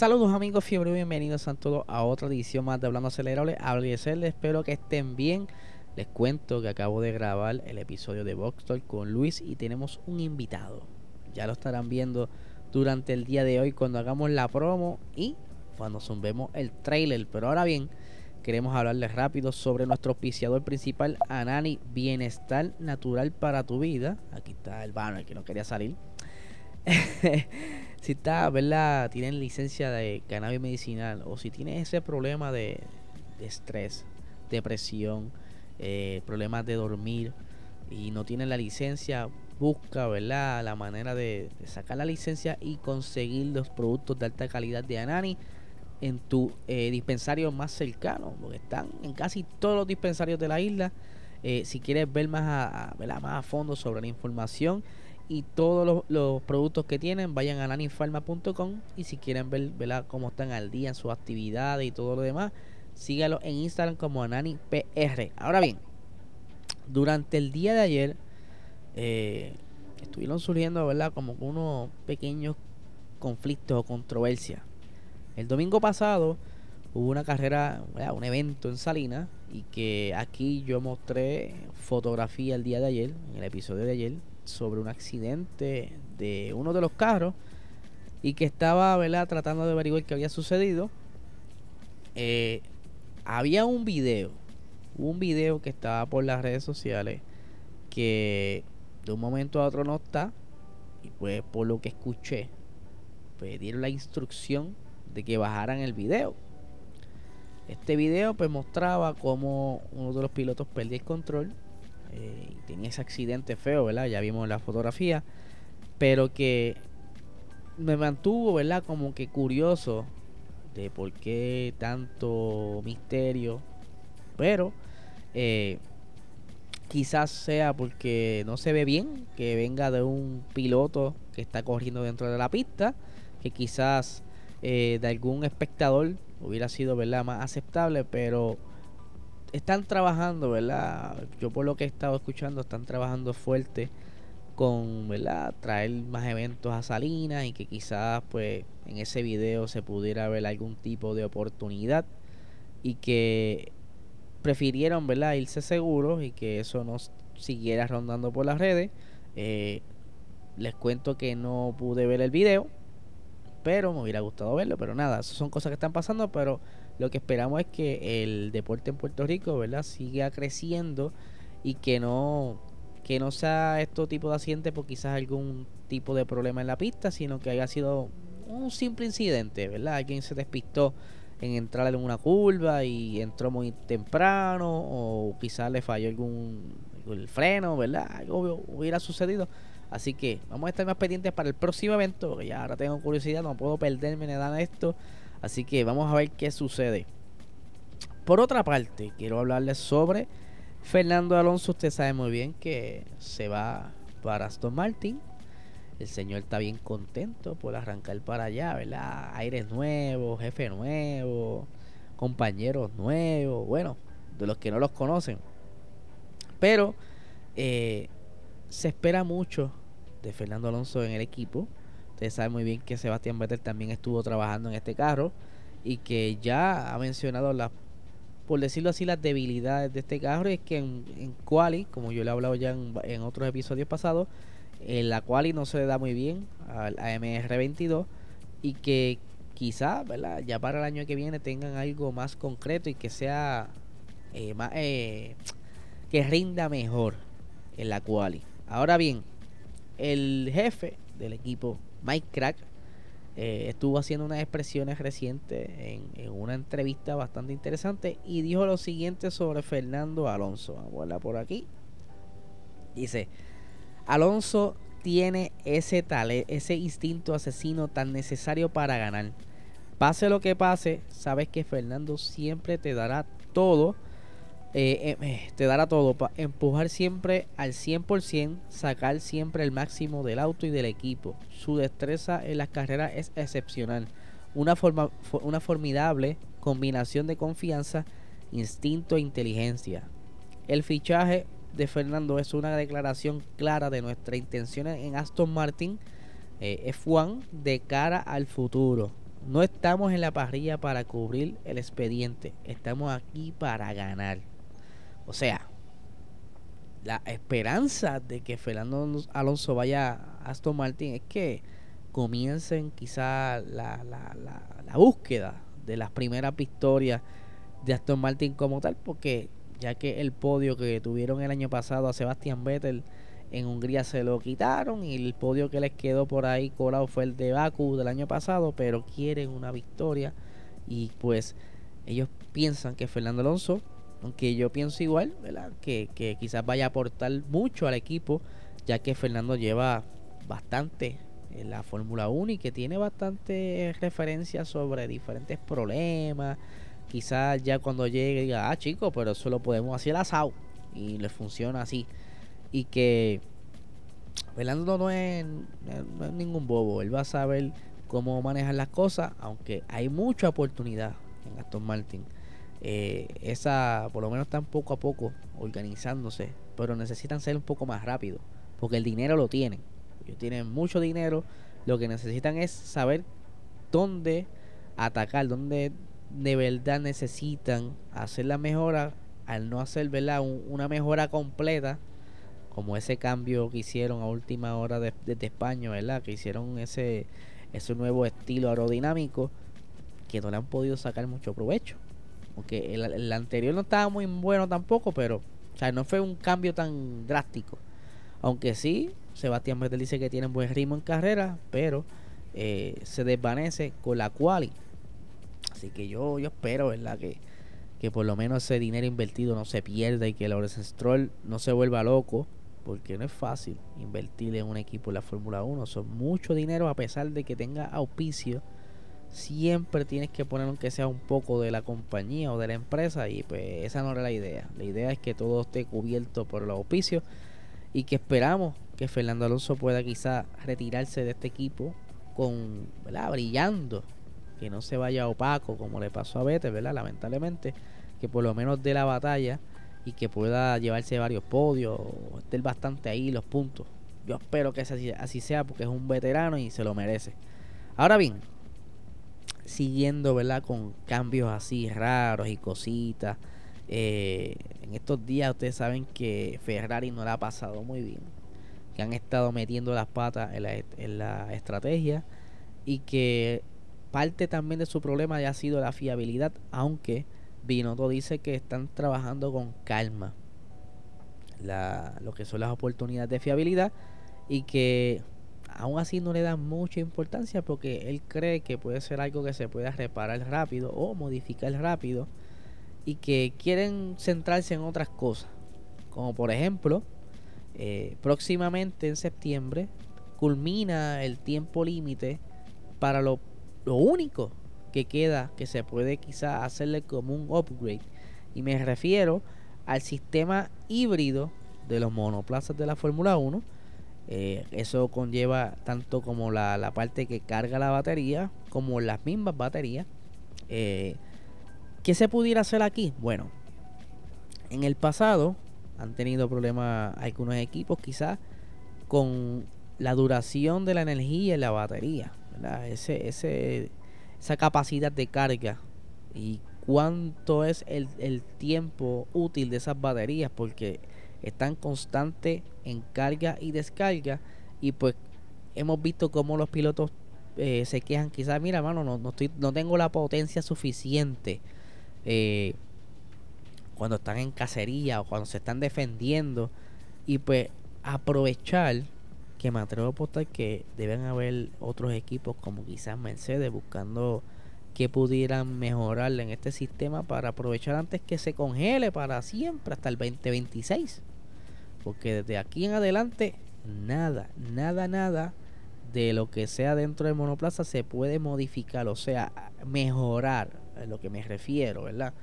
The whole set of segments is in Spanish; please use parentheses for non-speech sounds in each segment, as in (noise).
Saludos amigos fiebre, bienvenidos a todos a otra edición más de Hablando Acelerable. Agradecerles, espero que estén bien. Les cuento que acabo de grabar el episodio de Box con Luis y tenemos un invitado. Ya lo estarán viendo durante el día de hoy cuando hagamos la promo y cuando zumbemos el trailer. Pero ahora bien, queremos hablarles rápido sobre nuestro auspiciador principal, Anani Bienestar Natural para tu Vida. Aquí está el banner que no quería salir. (laughs) si está, ¿verdad? Tienen licencia de cannabis medicinal o si tienes ese problema de, estrés, depresión, eh, problemas de dormir y no tienes la licencia, busca, ¿verdad? La manera de, sacar la licencia y conseguir los productos de alta calidad de Anani en tu eh, dispensario más cercano, porque están en casi todos los dispensarios de la isla. Eh, si quieres ver más a, más a fondo sobre la información, y todos los, productos que tienen vayan a nanifarma.com y si quieren ver cómo están al día en sus actividades y todo lo demás, sígalo en Instagram como AnaniPR. Ahora bien, durante el día de ayer eh, estuvieron surgiendo ¿verdad? como unos pequeños conflictos o controversias. El domingo pasado hubo una carrera, un evento en Salinas y que aquí yo mostré fotografía el día de ayer, en el episodio de ayer, sobre un accidente de uno de los carros y que estaba ¿verdad? tratando de averiguar qué había sucedido. Eh, había un video, un video que estaba por las redes sociales que de un momento a otro no está y pues por lo que escuché pues dieron la instrucción de que bajaran el video. Este video pues mostraba como uno de los pilotos perdía el control eh, tenía ese accidente feo, ¿verdad? Ya vimos la fotografía, pero que me mantuvo, ¿verdad? Como que curioso de por qué tanto misterio, pero eh, quizás sea porque no se ve bien que venga de un piloto que está corriendo dentro de la pista, que quizás eh, de algún espectador hubiera sido, ¿verdad? Más aceptable, pero están trabajando, ¿verdad? Yo por lo que he estado escuchando, están trabajando fuerte con, ¿verdad? Traer más eventos a Salinas y que quizás pues en ese video se pudiera ver algún tipo de oportunidad y que prefirieron, ¿verdad? Irse seguros y que eso no siguiera rondando por las redes. Eh, les cuento que no pude ver el video, pero me hubiera gustado verlo, pero nada, son cosas que están pasando, pero lo que esperamos es que el deporte en Puerto Rico, ¿verdad? Siga creciendo y que no que no sea este tipo de accidente por quizás algún tipo de problema en la pista, sino que haya sido un simple incidente, ¿verdad? Alguien se despistó en entrar en una curva y entró muy temprano o quizás le falló algún el freno, ¿verdad? Algo hubiera sucedido. Así que vamos a estar más pendientes para el próximo evento, porque ya ahora tengo curiosidad, no puedo perderme nada de esto. Así que vamos a ver qué sucede. Por otra parte, quiero hablarles sobre Fernando Alonso. Usted sabe muy bien que se va para Aston Martin. El señor está bien contento por arrancar para allá, ¿verdad? Aires nuevos, jefe nuevo, compañeros nuevos, bueno, de los que no los conocen. Pero eh, se espera mucho de Fernando Alonso en el equipo. Ustedes saben muy bien que Sebastián Vettel también estuvo trabajando en este carro y que ya ha mencionado las, por decirlo así, las debilidades de este carro. Y es que en, en quali, como yo le he hablado ya en, otros episodios pasados, en la quali no se le da muy bien al AMR22 y que quizá, ¿verdad? Ya para el año que viene tengan algo más concreto y que sea eh, más, eh, que rinda mejor en la quali. Ahora bien, el jefe del equipo Mike Crack eh, estuvo haciendo unas expresiones recientes en, una entrevista bastante interesante y dijo lo siguiente sobre Fernando Alonso. Vamos a por aquí. Dice, Alonso tiene ese, ese instinto asesino tan necesario para ganar. pase lo que pase, sabes que Fernando siempre te dará todo. Eh, eh, eh, te dará todo para empujar siempre al 100%, sacar siempre el máximo del auto y del equipo. Su destreza en las carreras es excepcional. Una, forma, una formidable combinación de confianza, instinto e inteligencia. El fichaje de Fernando es una declaración clara de nuestra intención en Aston Martin F1 de cara al futuro. No estamos en la parrilla para cubrir el expediente, estamos aquí para ganar. O sea, la esperanza de que Fernando Alonso vaya a Aston Martin es que comiencen quizá la, la, la, búsqueda de las primeras victorias de Aston Martin como tal, porque ya que el podio que tuvieron el año pasado a Sebastian Vettel en Hungría se lo quitaron y el podio que les quedó por ahí colado fue el de Baku del año pasado, pero quieren una victoria y pues ellos piensan que Fernando Alonso, aunque yo pienso igual, ¿verdad? Que, quizás vaya a aportar mucho al equipo, ya que Fernando lleva bastante en la Fórmula 1 y que tiene bastante referencias sobre diferentes problemas. Quizás ya cuando llegue diga, ah chicos, pero eso lo podemos hacer asado y le funciona así y que Fernando no es, ningún bobo, él va a saber cómo manejar las cosas, aunque hay mucha oportunidad en Aston Martin. Eh, esa, por lo menos están poco a poco organizándose, pero necesitan ser un poco más rápido, porque el dinero lo tienen. Ellos tienen mucho dinero, lo que necesitan es saber dónde atacar, dónde de verdad necesitan hacer la mejora, al no hacer ¿verdad? una mejora completa como ese cambio que hicieron a última hora desde de, España, ¿verdad? Que hicieron ese, ese nuevo estilo aerodinámico que no le han podido sacar mucho provecho. Porque el, anterior no estaba muy bueno tampoco, pero o sea, no fue un cambio tan drástico. Aunque sí, Sebastián Vettel dice que tiene buen ritmo en carrera, pero eh, se desvanece con la quali. Así que yo, yo espero, ¿verdad? Que, que por lo menos ese dinero invertido no se pierda y que el Stroll no se vuelva loco porque no es fácil invertir en un equipo en la Fórmula 1. Son mucho dinero a pesar de que tenga auspicio. Siempre tienes que poner aunque sea un poco de la compañía o de la empresa y pues esa no era la idea. La idea es que todo esté cubierto por el auspicio y que esperamos que Fernando Alonso pueda quizá retirarse de este equipo con, ¿verdad? brillando, que no se vaya opaco como le pasó a Vettel. Lamentablemente, que por lo menos de la batalla y que pueda llevarse varios podios, estar bastante ahí los puntos. Yo espero que así, sea porque es un veterano y se lo merece. Ahora bien, siguiendo, ¿verdad? Con cambios así raros y cositas. Eh, en estos días ustedes saben que Ferrari no la ha pasado muy bien. Que han estado metiendo las patas en la, estrategia. Y que parte también de su problema ya ha sido la fiabilidad. Aunque Binotto dice que están trabajando con calma la, lo que son las oportunidades de fiabilidad y que aún así no le dan mucha importancia porque él cree que puede ser algo que se pueda reparar rápido o modificar rápido y que quieren centrarse en otras cosas como por ejemplo eh, próximamente en septiembre culmina el tiempo límite para lo, lo único que queda que se puede quizá hacerle como un upgrade. Y me refiero al sistema híbrido de los monoplazas de la Fórmula 1. Eh, eso conlleva tanto como la, parte que carga la batería como las mismas baterías. Eh, ¿Qué se pudiera hacer aquí? Bueno, en el pasado han tenido problemas algunos equipos quizás con la duración de la energía en la batería. Esa capacidad de carga y cuánto es el, el tiempo útil de esas baterías porque están constante en carga y descarga. Y pues hemos visto cómo los pilotos eh, se quejan quizás mira mano no, no, estoy, no tengo la potencia suficiente eh, cuando están en cacería o cuando se están defendiendo. Y pues aprovechar que me atrevo a apostar que deben haber otros equipos como quizás Mercedes buscando que pudieran mejorarle en este sistema para aprovechar antes que se congele para siempre hasta el 2026. Porque desde aquí en adelante nada, nada, nada de lo que sea dentro del monoplaza se puede modificar, o sea, mejorar, a lo que me refiero, ¿verdad?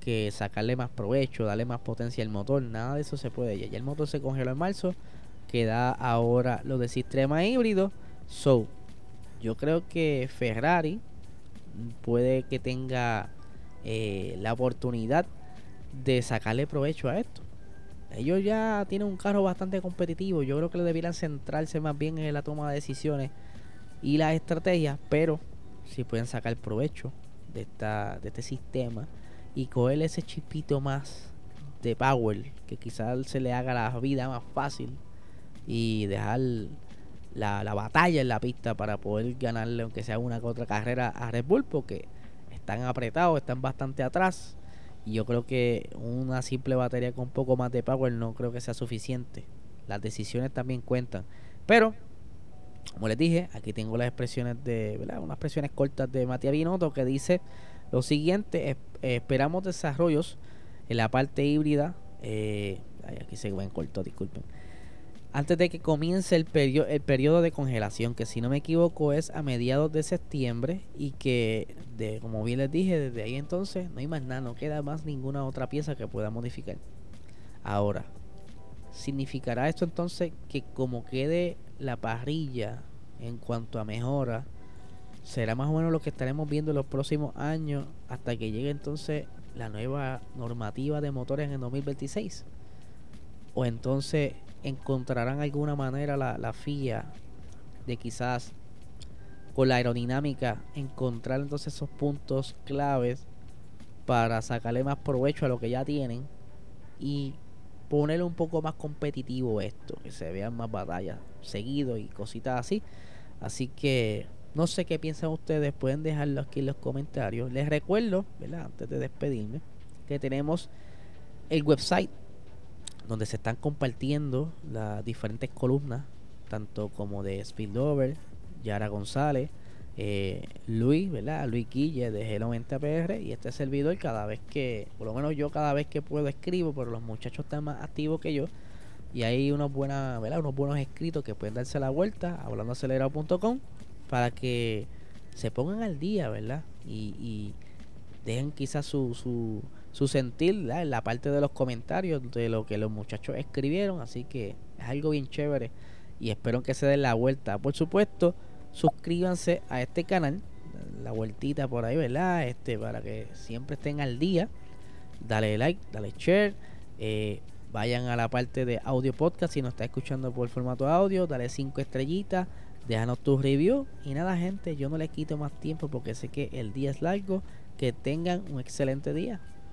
Que sacarle más provecho, darle más potencia al motor, nada de eso se puede. Ya, el motor se congeló en marzo, queda ahora lo de sistema híbrido. So, yo creo que Ferrari puede que tenga eh, la oportunidad de sacarle provecho a esto. Ellos ya tienen un carro bastante competitivo. Yo creo que debieran centrarse más bien en la toma de decisiones y las estrategias, pero si pueden sacar provecho de, esta, de este sistema y coger ese chipito más de power que quizás se le haga la vida más fácil y dejar la, la batalla en la pista para poder ganarle aunque sea una que otra carrera a Red Bull porque están apretados, están bastante atrás y yo creo que una simple batería con un poco más de power no creo que sea suficiente. Las decisiones también cuentan. Pero, como les dije, aquí tengo las expresiones de, ¿verdad? Unas expresiones cortas de Matías Binotto que dice lo siguiente, esperamos desarrollos en la parte híbrida. Eh, aquí se ven corto, disculpen antes de que comience el, el periodo de congelación, que si no me equivoco es a mediados de septiembre y que, de, como bien les dije, desde ahí entonces no hay más nada, no queda más ninguna otra pieza que pueda modificar. Ahora, ¿significará esto entonces que como quede la parrilla en cuanto a mejora, será más o menos lo que estaremos viendo en los próximos años hasta que llegue entonces la nueva normativa de motores en el 2026? ¿O entonces encontrarán alguna manera la, la FIA de quizás con la aerodinámica encontrar entonces esos puntos claves para sacarle más provecho a lo que ya tienen y ponerle un poco más competitivo esto, que se vean más batallas seguido y cositas así. Así que no sé qué piensan ustedes, pueden dejarlo aquí en los comentarios. Les recuerdo, antes de despedirme, que tenemos el website donde se están compartiendo las diferentes columnas, tanto como de Spillover, Yara González, eh, Luis, ¿verdad? Luis Guille de G90PR y este servidor cada vez que, por lo menos yo cada vez que puedo escribo, pero los muchachos están más activos que yo y hay unos, buenas, ¿verdad? unos buenos escritos que pueden darse la vuelta hablandoacelerado.com para que se pongan al día, ¿verdad? Y, y dejen quizás su, su su sentir en la parte de los comentarios de lo que los muchachos escribieron. Así que es algo bien chévere y espero que se den la vuelta. Por supuesto, suscríbanse a este canal, la vueltita por ahí, ¿verdad? Este, para que siempre estén al día. Dale like, dale share. Eh, vayan a la parte de audio podcast si nos está escuchando por formato audio. Dale cinco estrellitas. Déjanos tu review. Y nada, gente, yo no les quito más tiempo porque sé que el día es largo. Que tengan un excelente día.